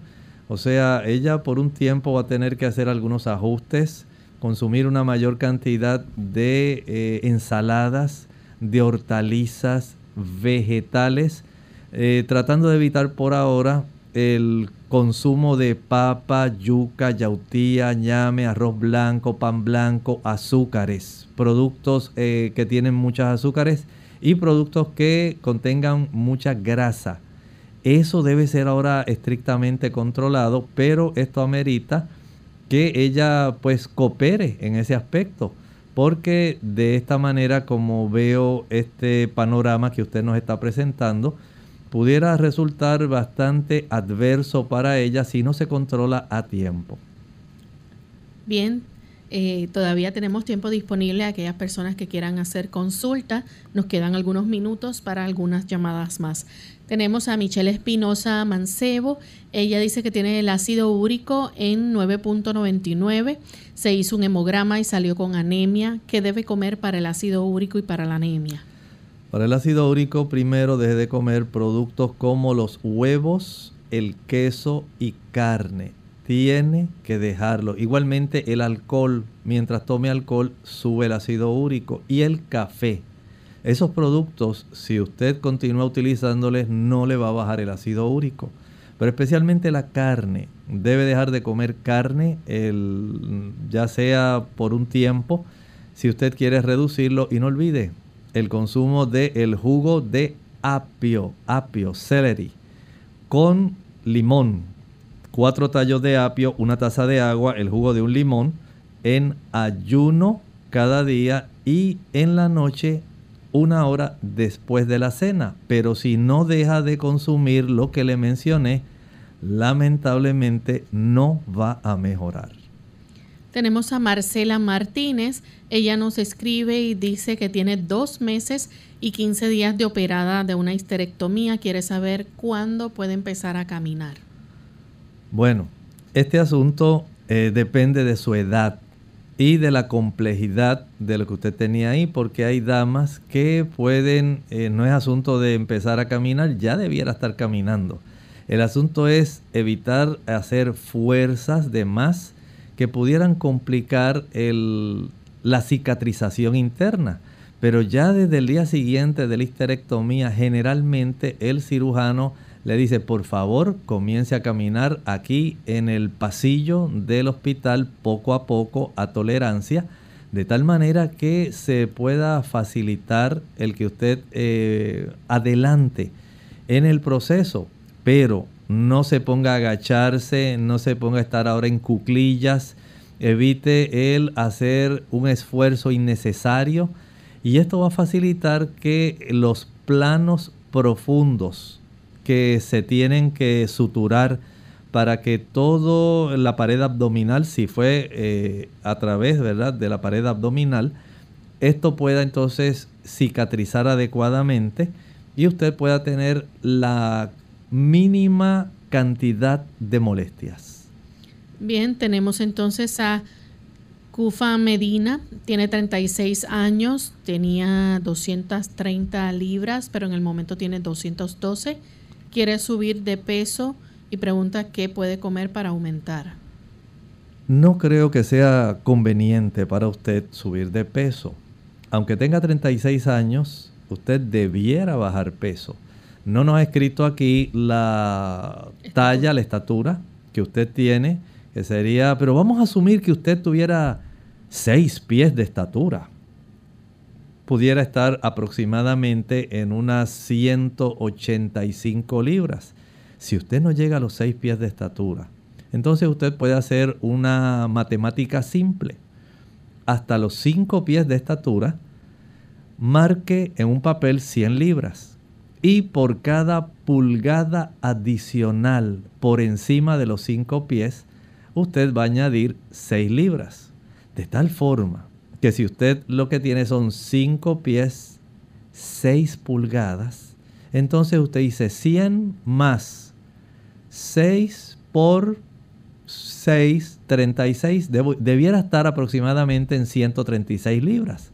O sea, ella por un tiempo va a tener que hacer algunos ajustes consumir una mayor cantidad de eh, ensaladas, de hortalizas, vegetales, eh, tratando de evitar por ahora el consumo de papa, yuca, yautía, ñame, arroz blanco, pan blanco, azúcares, productos eh, que tienen muchas azúcares y productos que contengan mucha grasa. Eso debe ser ahora estrictamente controlado, pero esto amerita que ella pues coopere en ese aspecto porque de esta manera como veo este panorama que usted nos está presentando, pudiera resultar bastante adverso para ella si no se controla a tiempo. Bien, eh, todavía tenemos tiempo disponible a aquellas personas que quieran hacer consulta. Nos quedan algunos minutos para algunas llamadas más. Tenemos a Michelle Espinosa Mancebo. Ella dice que tiene el ácido úrico en 9.99. Se hizo un hemograma y salió con anemia. ¿Qué debe comer para el ácido úrico y para la anemia? Para el ácido úrico, primero deje de comer productos como los huevos, el queso y carne tiene que dejarlo. Igualmente el alcohol, mientras tome alcohol, sube el ácido úrico y el café. Esos productos, si usted continúa utilizándoles, no le va a bajar el ácido úrico. Pero especialmente la carne. Debe dejar de comer carne, ya sea por un tiempo, si usted quiere reducirlo. Y no olvide el consumo del el jugo de apio, apio, celery, con limón cuatro tallos de apio, una taza de agua, el jugo de un limón, en ayuno cada día y en la noche una hora después de la cena. Pero si no deja de consumir lo que le mencioné, lamentablemente no va a mejorar. Tenemos a Marcela Martínez. Ella nos escribe y dice que tiene dos meses y 15 días de operada de una histerectomía. Quiere saber cuándo puede empezar a caminar. Bueno, este asunto eh, depende de su edad y de la complejidad de lo que usted tenía ahí, porque hay damas que pueden, eh, no es asunto de empezar a caminar, ya debiera estar caminando. El asunto es evitar hacer fuerzas de más que pudieran complicar la cicatrización interna. Pero ya desde el día siguiente de la histerectomía, generalmente el cirujano le dice, por favor, comience a caminar aquí en el pasillo del hospital poco a poco a tolerancia, de tal manera que se pueda facilitar el que usted eh, adelante en el proceso, pero no se ponga a agacharse, no se ponga a estar ahora en cuclillas, evite el hacer un esfuerzo innecesario y esto va a facilitar que los planos profundos que se tienen que suturar para que toda la pared abdominal, si fue eh, a través ¿verdad? de la pared abdominal, esto pueda entonces cicatrizar adecuadamente y usted pueda tener la mínima cantidad de molestias. Bien, tenemos entonces a Kufa Medina, tiene 36 años, tenía 230 libras, pero en el momento tiene 212 quiere subir de peso y pregunta qué puede comer para aumentar. No creo que sea conveniente para usted subir de peso. Aunque tenga 36 años, usted debiera bajar peso. No nos ha escrito aquí la talla, la estatura que usted tiene, que sería, pero vamos a asumir que usted tuviera 6 pies de estatura pudiera estar aproximadamente en unas 185 libras. Si usted no llega a los 6 pies de estatura, entonces usted puede hacer una matemática simple. Hasta los 5 pies de estatura, marque en un papel 100 libras. Y por cada pulgada adicional por encima de los 5 pies, usted va a añadir 6 libras. De tal forma que si usted lo que tiene son 5 pies, 6 pulgadas, entonces usted dice 100 más 6 por 6, 36, debiera estar aproximadamente en 136 libras.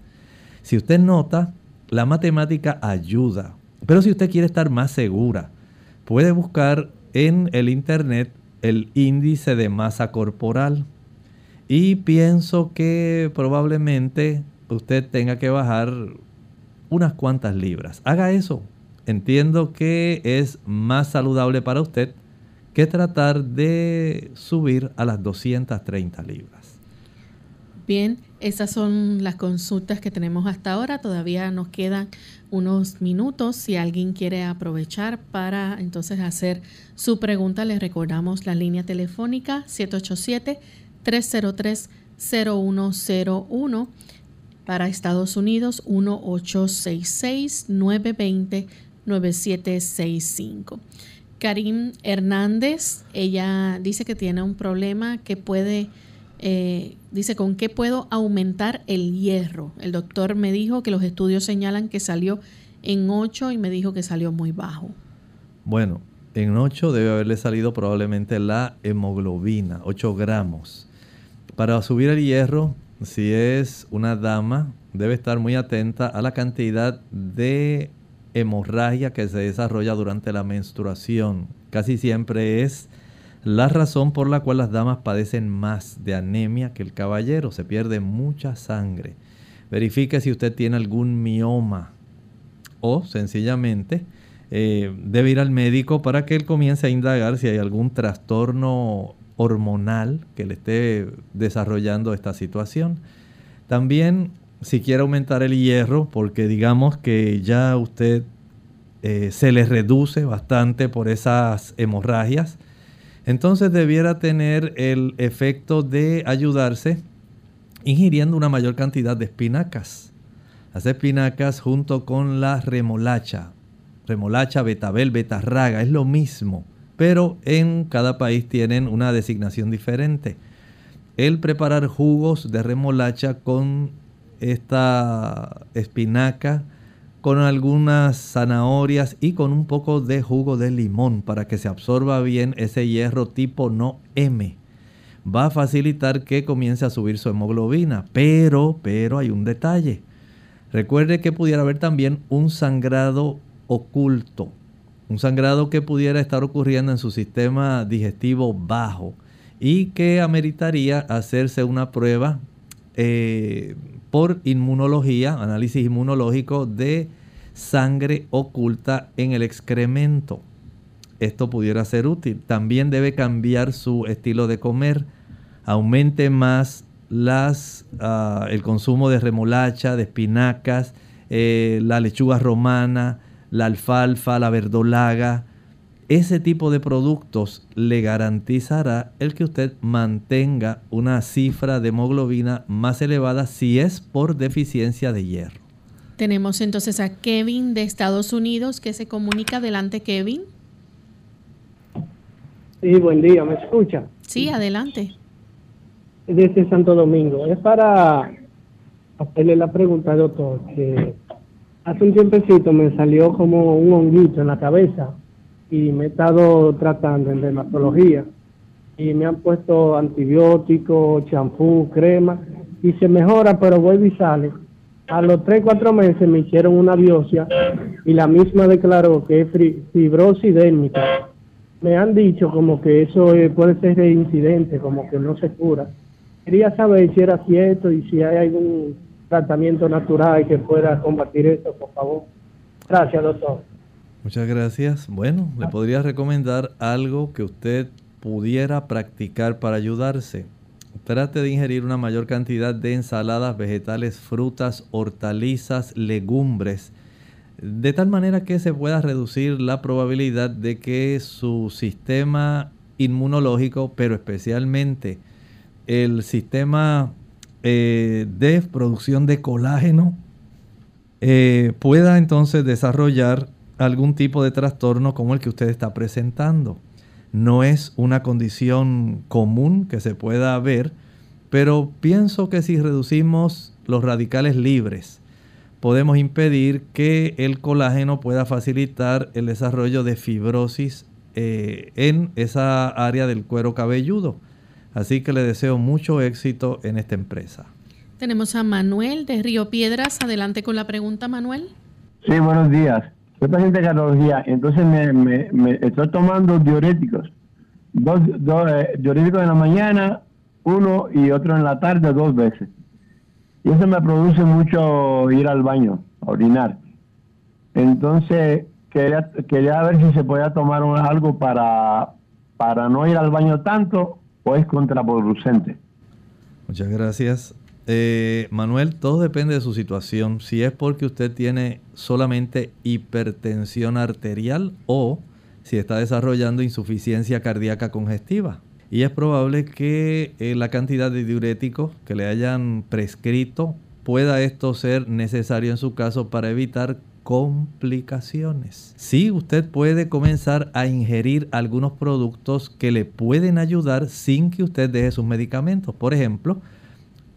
Si usted nota, la matemática ayuda, pero si usted quiere estar más segura, puede buscar en el internet el índice de masa corporal. Y pienso que probablemente usted tenga que bajar unas cuantas libras. Haga eso. Entiendo que es más saludable para usted que tratar de subir a las 230 libras. Bien, esas son las consultas que tenemos hasta ahora. Todavía nos quedan unos minutos. Si alguien quiere aprovechar para entonces hacer su pregunta, les recordamos la línea telefónica 787 303-0101. Para Estados Unidos, 1-866-920-9765. Karim Hernández, ella dice que tiene un problema que puede, eh, dice, ¿con qué puedo aumentar el hierro? El doctor me dijo que los estudios señalan que salió en 8 y me dijo que salió muy bajo. Bueno, en 8 debe haberle salido probablemente la hemoglobina, 8 gramos. Para subir el hierro, si es una dama, debe estar muy atenta a la cantidad de hemorragia que se desarrolla durante la menstruación. Casi siempre es la razón por la cual las damas padecen más de anemia que el caballero. Se pierde mucha sangre. Verifique si usted tiene algún mioma o sencillamente eh, debe ir al médico para que él comience a indagar si hay algún trastorno hormonal que le esté desarrollando esta situación. También si quiere aumentar el hierro, porque digamos que ya usted eh, se le reduce bastante por esas hemorragias, entonces debiera tener el efecto de ayudarse ingiriendo una mayor cantidad de espinacas. Las espinacas junto con la remolacha, remolacha, betabel, betarraga, es lo mismo, pero en cada país tienen una designación diferente. El preparar jugos de remolacha con esta espinaca, con algunas zanahorias y con un poco de jugo de limón para que se absorba bien ese hierro tipo no M. Va a facilitar que comience a subir su hemoglobina, pero, pero hay un detalle. Recuerde que pudiera haber también un sangrado oculto, un sangrado que pudiera estar ocurriendo en su sistema digestivo bajo y que ameritaría hacerse una prueba eh, por inmunología, análisis inmunológico de sangre oculta en el excremento. Esto pudiera ser útil. También debe cambiar su estilo de comer. Aumente más las, ah, el consumo de remolacha, de espinacas, eh, la lechuga romana, la alfalfa, la verdolaga, ese tipo de productos le garantizará el que usted mantenga una cifra de hemoglobina más elevada si es por deficiencia de hierro. Tenemos entonces a Kevin de Estados Unidos que se comunica. Adelante, Kevin. Sí, buen día, ¿me escucha? Sí, adelante. Desde Santo Domingo. Es para hacerle la pregunta, doctor, que hace un tiempecito me salió como un honguito en la cabeza y me he estado tratando en dermatología y me han puesto antibióticos, champú, crema y se mejora, pero vuelve y sale. A los 3, 4 meses me hicieron una biopsia y la misma declaró que es fibrosis dérmica. Me han dicho como que eso puede ser reincidente, como que no se cura. Quería saber si era cierto y si hay algún tratamiento natural que pueda combatir esto, por favor. Gracias, doctor. Muchas gracias. Bueno, le podría recomendar algo que usted pudiera practicar para ayudarse. Trate de ingerir una mayor cantidad de ensaladas, vegetales, frutas, hortalizas, legumbres, de tal manera que se pueda reducir la probabilidad de que su sistema inmunológico, pero especialmente el sistema eh, de producción de colágeno, eh, pueda entonces desarrollar algún tipo de trastorno como el que usted está presentando. No es una condición común que se pueda ver, pero pienso que si reducimos los radicales libres, podemos impedir que el colágeno pueda facilitar el desarrollo de fibrosis eh, en esa área del cuero cabelludo. Así que le deseo mucho éxito en esta empresa. Tenemos a Manuel de Río Piedras. Adelante con la pregunta, Manuel. Sí, buenos días. Soy paciente de cardiología, entonces me, me, estoy tomando diuréticos. Dos, dos eh, diuréticos en la mañana, uno y otro en la tarde, dos veces. Y eso me produce mucho ir al baño, a orinar. Entonces, quería, quería ver si se podía tomar algo para, para no ir al baño tanto o es contraproducente. Muchas gracias. Eh, Manuel, todo depende de su situación. Si es porque usted tiene solamente hipertensión arterial o si está desarrollando insuficiencia cardíaca congestiva. Y es probable que eh, la cantidad de diuréticos que le hayan prescrito pueda esto ser necesario en su caso para evitar complicaciones. Sí, usted puede comenzar a ingerir algunos productos que le pueden ayudar sin que usted deje sus medicamentos. Por ejemplo,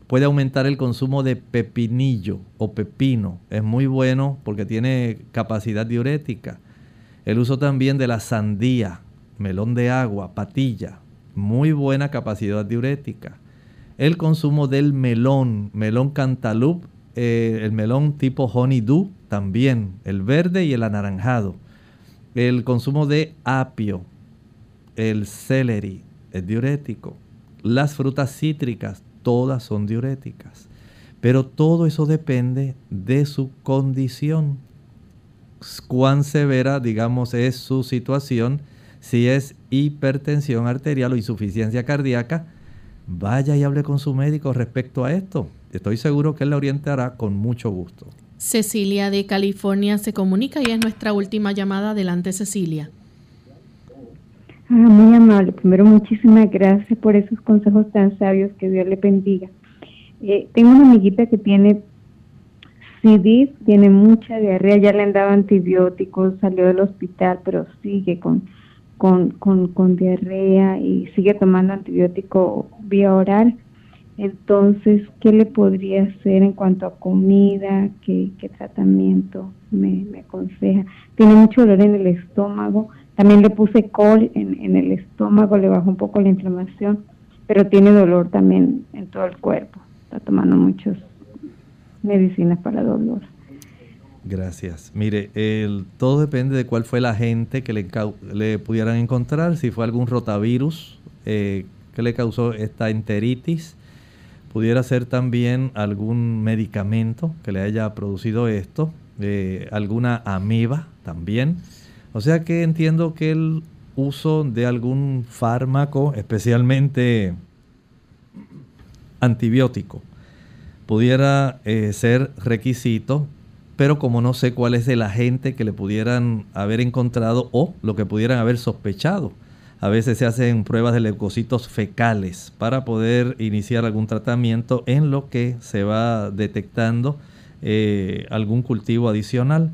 puede aumentar el consumo de pepinillo o pepino. Es muy bueno porque tiene capacidad diurética. El uso también de la sandía, melón de agua, patilla, muy buena capacidad diurética. El consumo del melón, melón cantaloupe, eh, el melón tipo honeydew también, el verde y el anaranjado. El consumo de apio, el celery, es diurético. Las frutas cítricas, todas son diuréticas. Pero todo eso depende de su condición. Cuán severa, digamos, es su situación. Si es hipertensión arterial o insuficiencia cardíaca, vaya y hable con su médico respecto a esto. Estoy seguro que él le orientará con mucho gusto. Cecilia de California se comunica y es nuestra última llamada. Adelante, Cecilia. Ah, muy amable. Primero, muchísimas gracias por esos consejos tan sabios. Que Dios le bendiga. Eh, tengo una amiguita que tiene CD, tiene mucha diarrea, ya le han dado antibióticos, salió del hospital, pero sigue con, con, con, con diarrea y sigue tomando antibiótico vía oral. Entonces, ¿qué le podría hacer en cuanto a comida? ¿Qué, tratamiento me, aconseja? Tiene mucho dolor en el estómago. También le puse col en, en el estómago, le bajó un poco la inflamación, pero tiene dolor también en todo el cuerpo. Está tomando muchas medicinas para dolor. Gracias. Mire, el, todo depende de cuál fue la agente que le, le pudieran encontrar, si fue algún rotavirus eh, que le causó esta enteritis, Pudiera ser también algún medicamento que le haya producido esto, eh, alguna ameba también. O sea que entiendo que el uso de algún fármaco, especialmente antibiótico, pudiera eh, ser requisito, pero como no sé cuál es el agente que le pudieran haber encontrado o lo que pudieran haber sospechado a veces se hacen pruebas de leucocitos fecales para poder iniciar algún tratamiento en lo que se va detectando eh, algún cultivo adicional.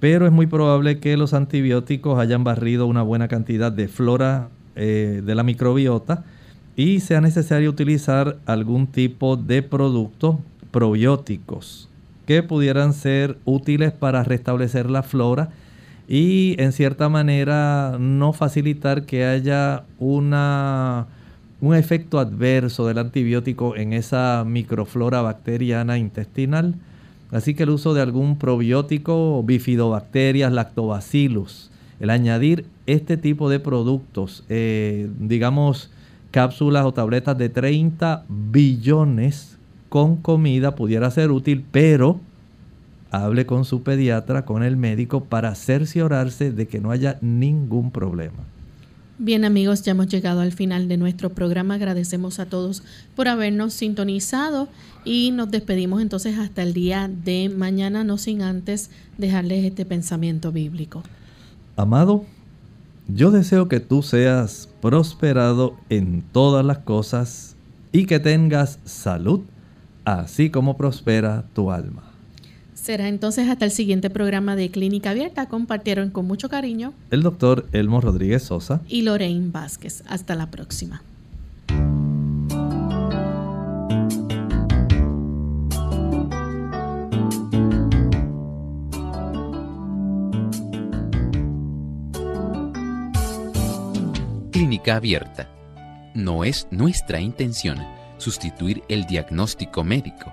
Pero es muy probable que los antibióticos hayan barrido una buena cantidad de flora eh, de la microbiota y sea necesario utilizar algún tipo de producto probióticos que pudieran ser útiles para restablecer la flora y en cierta manera no facilitar que haya una, un efecto adverso del antibiótico en esa microflora bacteriana intestinal. Así que el uso de algún probiótico, bifidobacterias, lactobacillus, el añadir este tipo de productos, eh, digamos cápsulas o tabletas de 30 billones con comida pudiera ser útil, pero hable con su pediatra, con el médico, para cerciorarse de que no haya ningún problema. Bien amigos, ya hemos llegado al final de nuestro programa. Agradecemos a todos por habernos sintonizado y nos despedimos entonces hasta el día de mañana, no sin antes dejarles este pensamiento bíblico. Amado, yo deseo que tú seas prosperado en todas las cosas y que tengas salud, así como prospera tu alma. Será entonces hasta el siguiente programa de Clínica Abierta. Compartieron con mucho cariño el doctor Elmo Rodríguez Sosa y Lorraine Vázquez. Hasta la próxima. Clínica Abierta. No es nuestra intención sustituir el diagnóstico médico